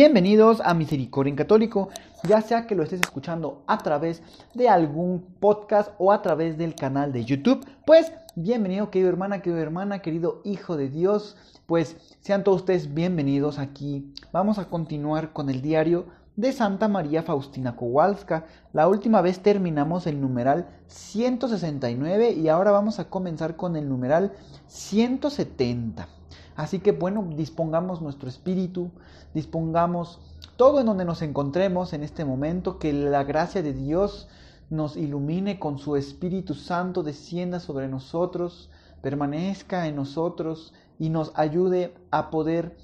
Bienvenidos a Misericordia en Católico, ya sea que lo estés escuchando a través de algún podcast o a través del canal de YouTube, pues bienvenido querido hermana, querido hermana, querido hijo de Dios, pues sean todos ustedes bienvenidos aquí. Vamos a continuar con el diario de Santa María Faustina Kowalska. La última vez terminamos el numeral 169 y ahora vamos a comenzar con el numeral 170. Así que bueno, dispongamos nuestro espíritu, dispongamos todo en donde nos encontremos en este momento, que la gracia de Dios nos ilumine con su Espíritu Santo, descienda sobre nosotros, permanezca en nosotros y nos ayude a poder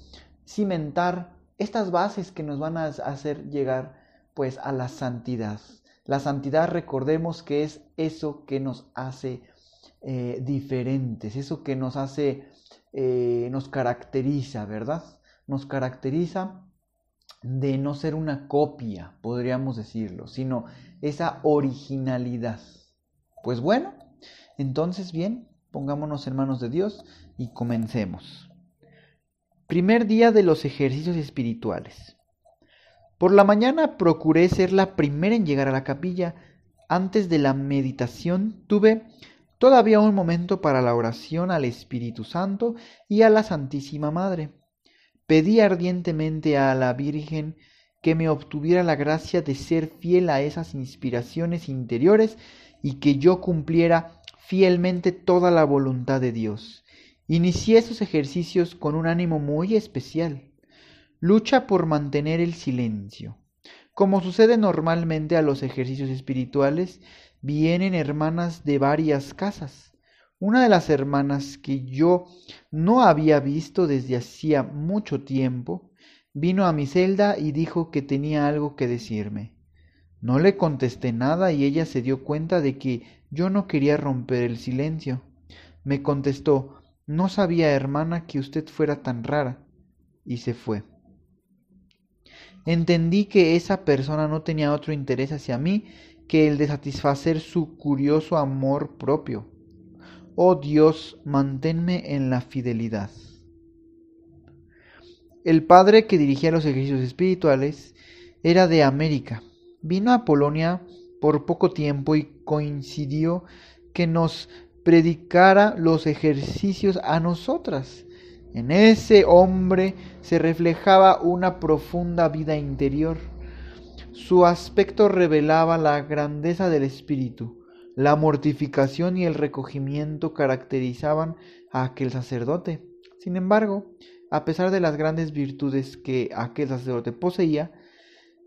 cimentar estas bases que nos van a hacer llegar pues a la santidad. La santidad recordemos que es eso que nos hace eh, diferentes, eso que nos hace eh, nos caracteriza, ¿verdad? Nos caracteriza de no ser una copia, podríamos decirlo, sino esa originalidad. Pues bueno, entonces bien, pongámonos en manos de Dios y comencemos. Primer día de los ejercicios espirituales. Por la mañana procuré ser la primera en llegar a la capilla. Antes de la meditación tuve Todavía un momento para la oración al Espíritu Santo y a la Santísima Madre. Pedí ardientemente a la Virgen que me obtuviera la gracia de ser fiel a esas inspiraciones interiores y que yo cumpliera fielmente toda la voluntad de Dios. Inicié esos ejercicios con un ánimo muy especial. Lucha por mantener el silencio. Como sucede normalmente a los ejercicios espirituales, vienen hermanas de varias casas. Una de las hermanas que yo no había visto desde hacía mucho tiempo, vino a mi celda y dijo que tenía algo que decirme. No le contesté nada y ella se dio cuenta de que yo no quería romper el silencio. Me contestó, no sabía, hermana, que usted fuera tan rara, y se fue. Entendí que esa persona no tenía otro interés hacia mí que el de satisfacer su curioso amor propio. Oh Dios, manténme en la fidelidad. El padre que dirigía los ejercicios espirituales era de América. Vino a Polonia por poco tiempo y coincidió que nos predicara los ejercicios a nosotras. En ese hombre se reflejaba una profunda vida interior su aspecto revelaba la grandeza del espíritu. La mortificación y el recogimiento caracterizaban a aquel sacerdote. Sin embargo, a pesar de las grandes virtudes que aquel sacerdote poseía,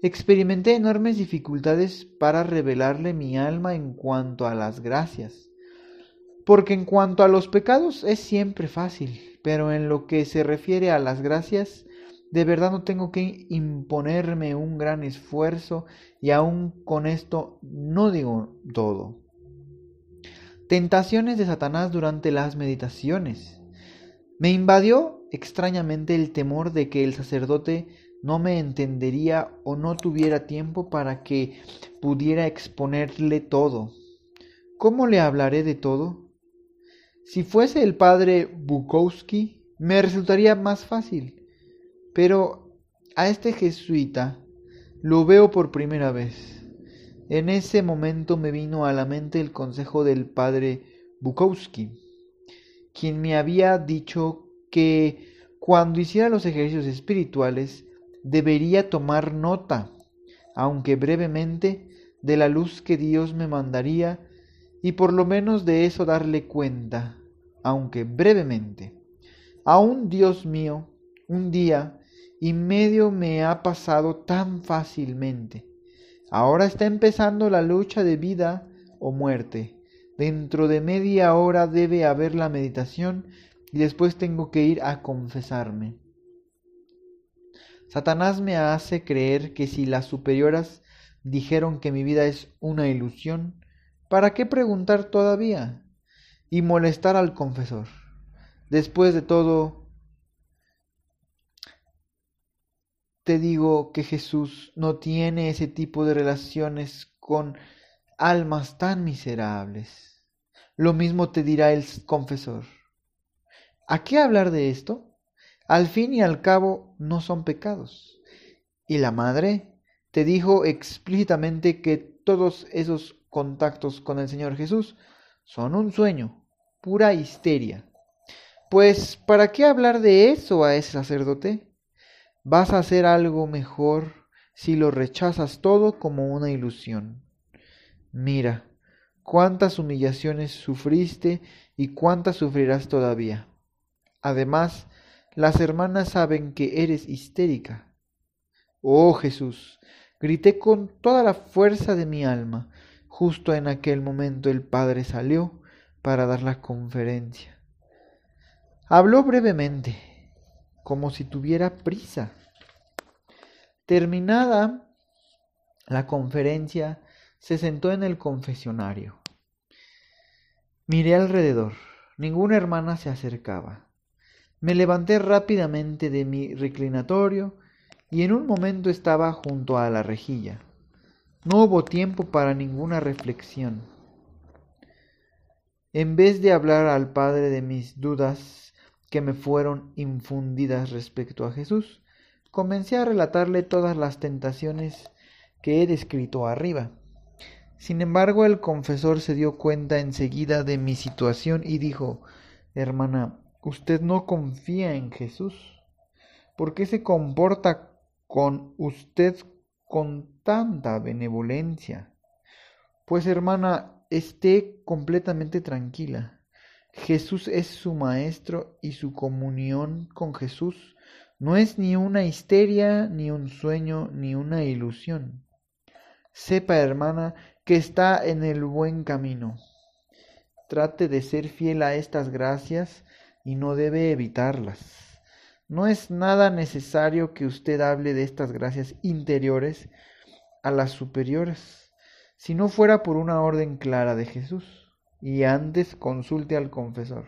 experimenté enormes dificultades para revelarle mi alma en cuanto a las gracias. Porque en cuanto a los pecados es siempre fácil, pero en lo que se refiere a las gracias, de verdad no tengo que imponerme un gran esfuerzo y aún con esto no digo todo. Tentaciones de Satanás durante las meditaciones. Me invadió extrañamente el temor de que el sacerdote no me entendería o no tuviera tiempo para que pudiera exponerle todo. ¿Cómo le hablaré de todo? Si fuese el padre Bukowski, me resultaría más fácil pero a este jesuita lo veo por primera vez. En ese momento me vino a la mente el consejo del padre Bukowski, quien me había dicho que cuando hiciera los ejercicios espirituales debería tomar nota, aunque brevemente, de la luz que Dios me mandaría y por lo menos de eso darle cuenta, aunque brevemente. Aún Dios mío, un día y medio me ha pasado tan fácilmente. Ahora está empezando la lucha de vida o muerte. Dentro de media hora debe haber la meditación y después tengo que ir a confesarme. Satanás me hace creer que si las superioras dijeron que mi vida es una ilusión, ¿para qué preguntar todavía? Y molestar al confesor. Después de todo, te digo que Jesús no tiene ese tipo de relaciones con almas tan miserables. Lo mismo te dirá el confesor. ¿A qué hablar de esto? Al fin y al cabo no son pecados. Y la madre te dijo explícitamente que todos esos contactos con el Señor Jesús son un sueño, pura histeria. Pues, ¿para qué hablar de eso a ese sacerdote? Vas a hacer algo mejor si lo rechazas todo como una ilusión. Mira, cuántas humillaciones sufriste y cuántas sufrirás todavía. Además, las hermanas saben que eres histérica. Oh Jesús, grité con toda la fuerza de mi alma. Justo en aquel momento el Padre salió para dar la conferencia. Habló brevemente, como si tuviera prisa. Terminada la conferencia, se sentó en el confesionario. Miré alrededor. Ninguna hermana se acercaba. Me levanté rápidamente de mi reclinatorio y en un momento estaba junto a la rejilla. No hubo tiempo para ninguna reflexión. En vez de hablar al Padre de mis dudas que me fueron infundidas respecto a Jesús, comencé a relatarle todas las tentaciones que he descrito arriba. Sin embargo, el confesor se dio cuenta enseguida de mi situación y dijo, Hermana, usted no confía en Jesús. ¿Por qué se comporta con usted con tanta benevolencia? Pues hermana, esté completamente tranquila. Jesús es su maestro y su comunión con Jesús no es ni una histeria, ni un sueño, ni una ilusión. Sepa, hermana, que está en el buen camino. Trate de ser fiel a estas gracias y no debe evitarlas. No es nada necesario que usted hable de estas gracias interiores a las superiores, si no fuera por una orden clara de Jesús, y antes consulte al confesor.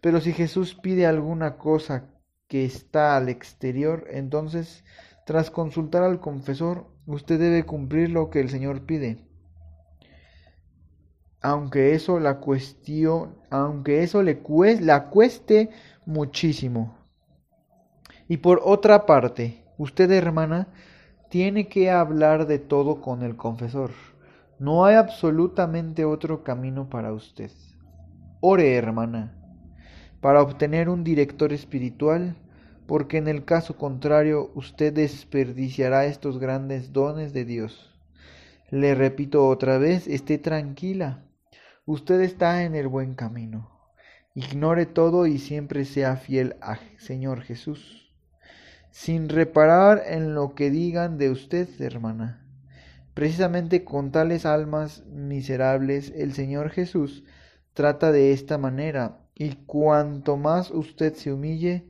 Pero si Jesús pide alguna cosa que está al exterior, entonces, tras consultar al confesor, usted debe cumplir lo que el Señor pide aunque eso la aunque eso le cueste, la cueste muchísimo. Y por otra parte, usted hermana tiene que hablar de todo con el confesor. No hay absolutamente otro camino para usted. Ore, hermana, para obtener un director espiritual, porque en el caso contrario usted desperdiciará estos grandes dones de Dios. Le repito otra vez, esté tranquila Usted está en el buen camino. Ignore todo y siempre sea fiel a Señor Jesús, sin reparar en lo que digan de usted, hermana. Precisamente con tales almas miserables el Señor Jesús trata de esta manera, y cuanto más usted se humille,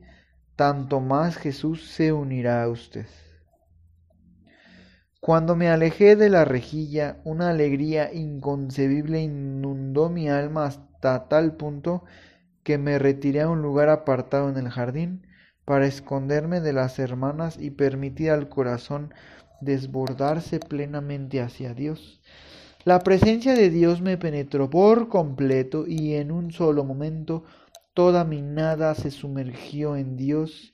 tanto más Jesús se unirá a usted. Cuando me alejé de la rejilla, una alegría inconcebible inundó mi alma hasta tal punto que me retiré a un lugar apartado en el jardín para esconderme de las hermanas y permitir al corazón desbordarse plenamente hacia Dios. La presencia de Dios me penetró por completo y en un solo momento toda mi nada se sumergió en Dios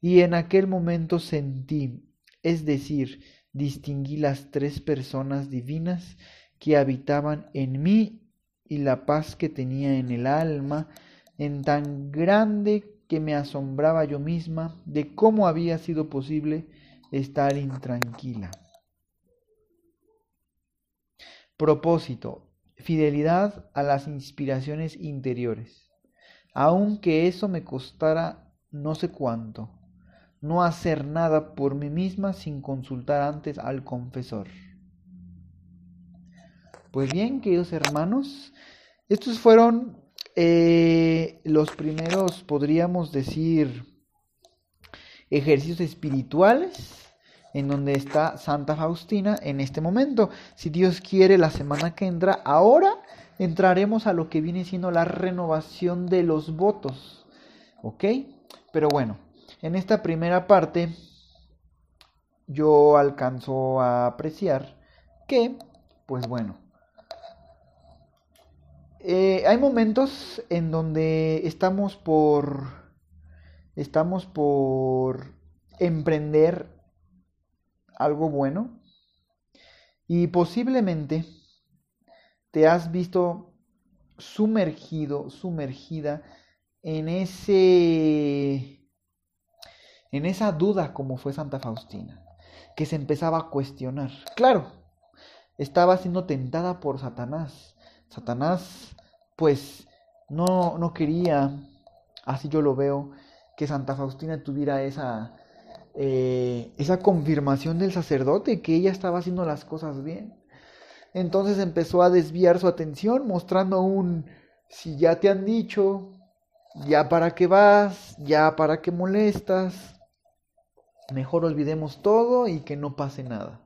y en aquel momento sentí, es decir, distinguí las tres personas divinas que habitaban en mí y la paz que tenía en el alma, en tan grande que me asombraba yo misma de cómo había sido posible estar intranquila. Propósito, fidelidad a las inspiraciones interiores, aunque eso me costara no sé cuánto no hacer nada por mí misma sin consultar antes al confesor. Pues bien, queridos hermanos, estos fueron eh, los primeros, podríamos decir, ejercicios espirituales en donde está Santa Faustina en este momento. Si Dios quiere, la semana que entra, ahora entraremos a lo que viene siendo la renovación de los votos. ¿Ok? Pero bueno, en esta primera parte yo alcanzo a apreciar que, pues bueno, eh, hay momentos en donde estamos por estamos por emprender algo bueno y posiblemente te has visto sumergido, sumergida en ese en esa duda como fue Santa Faustina, que se empezaba a cuestionar. Claro, estaba siendo tentada por Satanás. Satanás pues no no quería, así yo lo veo, que Santa Faustina tuviera esa eh, esa confirmación del sacerdote que ella estaba haciendo las cosas bien. Entonces empezó a desviar su atención mostrando un, si ya te han dicho, ya para qué vas, ya para qué molestas, mejor olvidemos todo y que no pase nada.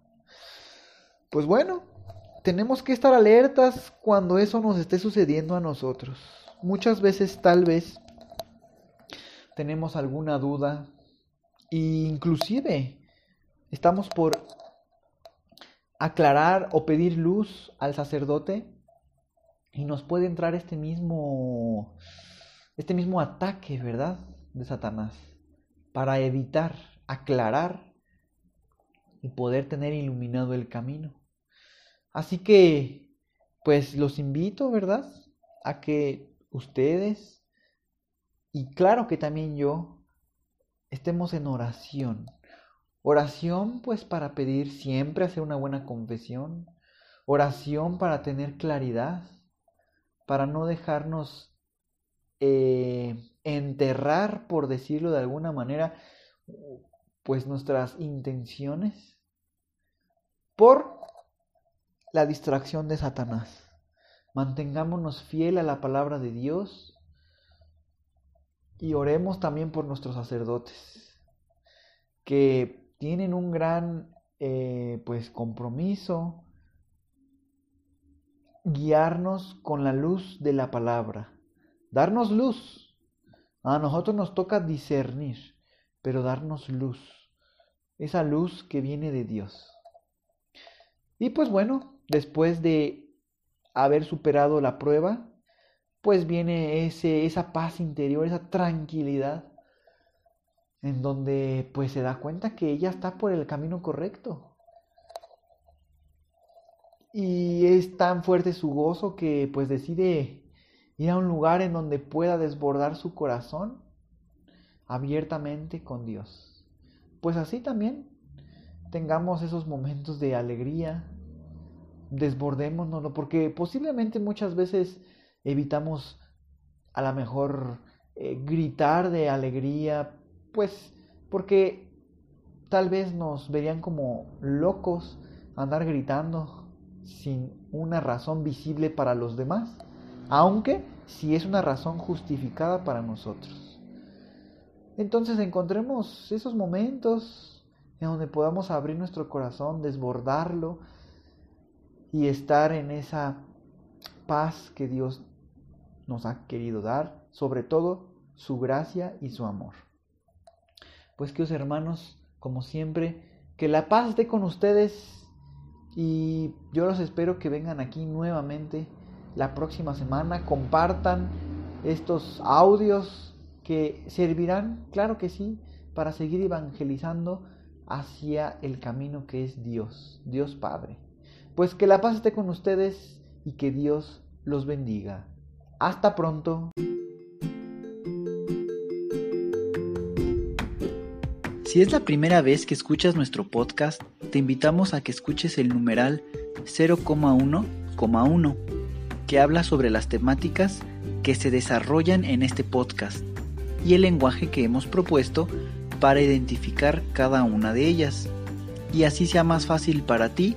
Pues bueno, tenemos que estar alertas cuando eso nos esté sucediendo a nosotros. Muchas veces tal vez tenemos alguna duda e inclusive estamos por aclarar o pedir luz al sacerdote y nos puede entrar este mismo este mismo ataque, ¿verdad? de Satanás para evitar aclarar y poder tener iluminado el camino. Así que pues los invito, ¿verdad? A que ustedes y claro que también yo estemos en oración Oración pues para pedir siempre hacer una buena confesión. Oración para tener claridad, para no dejarnos eh, enterrar, por decirlo de alguna manera, pues nuestras intenciones por la distracción de Satanás. Mantengámonos fiel a la palabra de Dios y oremos también por nuestros sacerdotes, que tienen un gran eh, pues compromiso guiarnos con la luz de la palabra darnos luz a nosotros nos toca discernir pero darnos luz esa luz que viene de Dios y pues bueno después de haber superado la prueba pues viene ese, esa paz interior esa tranquilidad en donde pues se da cuenta que ella está por el camino correcto. Y es tan fuerte su gozo que pues decide ir a un lugar en donde pueda desbordar su corazón abiertamente con Dios. Pues así también tengamos esos momentos de alegría, desbordémonos, porque posiblemente muchas veces evitamos a lo mejor eh, gritar de alegría, pues porque tal vez nos verían como locos andar gritando sin una razón visible para los demás, aunque si es una razón justificada para nosotros. Entonces encontremos esos momentos en donde podamos abrir nuestro corazón, desbordarlo y estar en esa paz que Dios nos ha querido dar, sobre todo su gracia y su amor. Pues que os hermanos, como siempre, que la paz esté con ustedes y yo los espero que vengan aquí nuevamente la próxima semana, compartan estos audios que servirán, claro que sí, para seguir evangelizando hacia el camino que es Dios, Dios Padre. Pues que la paz esté con ustedes y que Dios los bendiga. Hasta pronto. Si es la primera vez que escuchas nuestro podcast, te invitamos a que escuches el numeral 0,1,1, que habla sobre las temáticas que se desarrollan en este podcast y el lenguaje que hemos propuesto para identificar cada una de ellas, y así sea más fácil para ti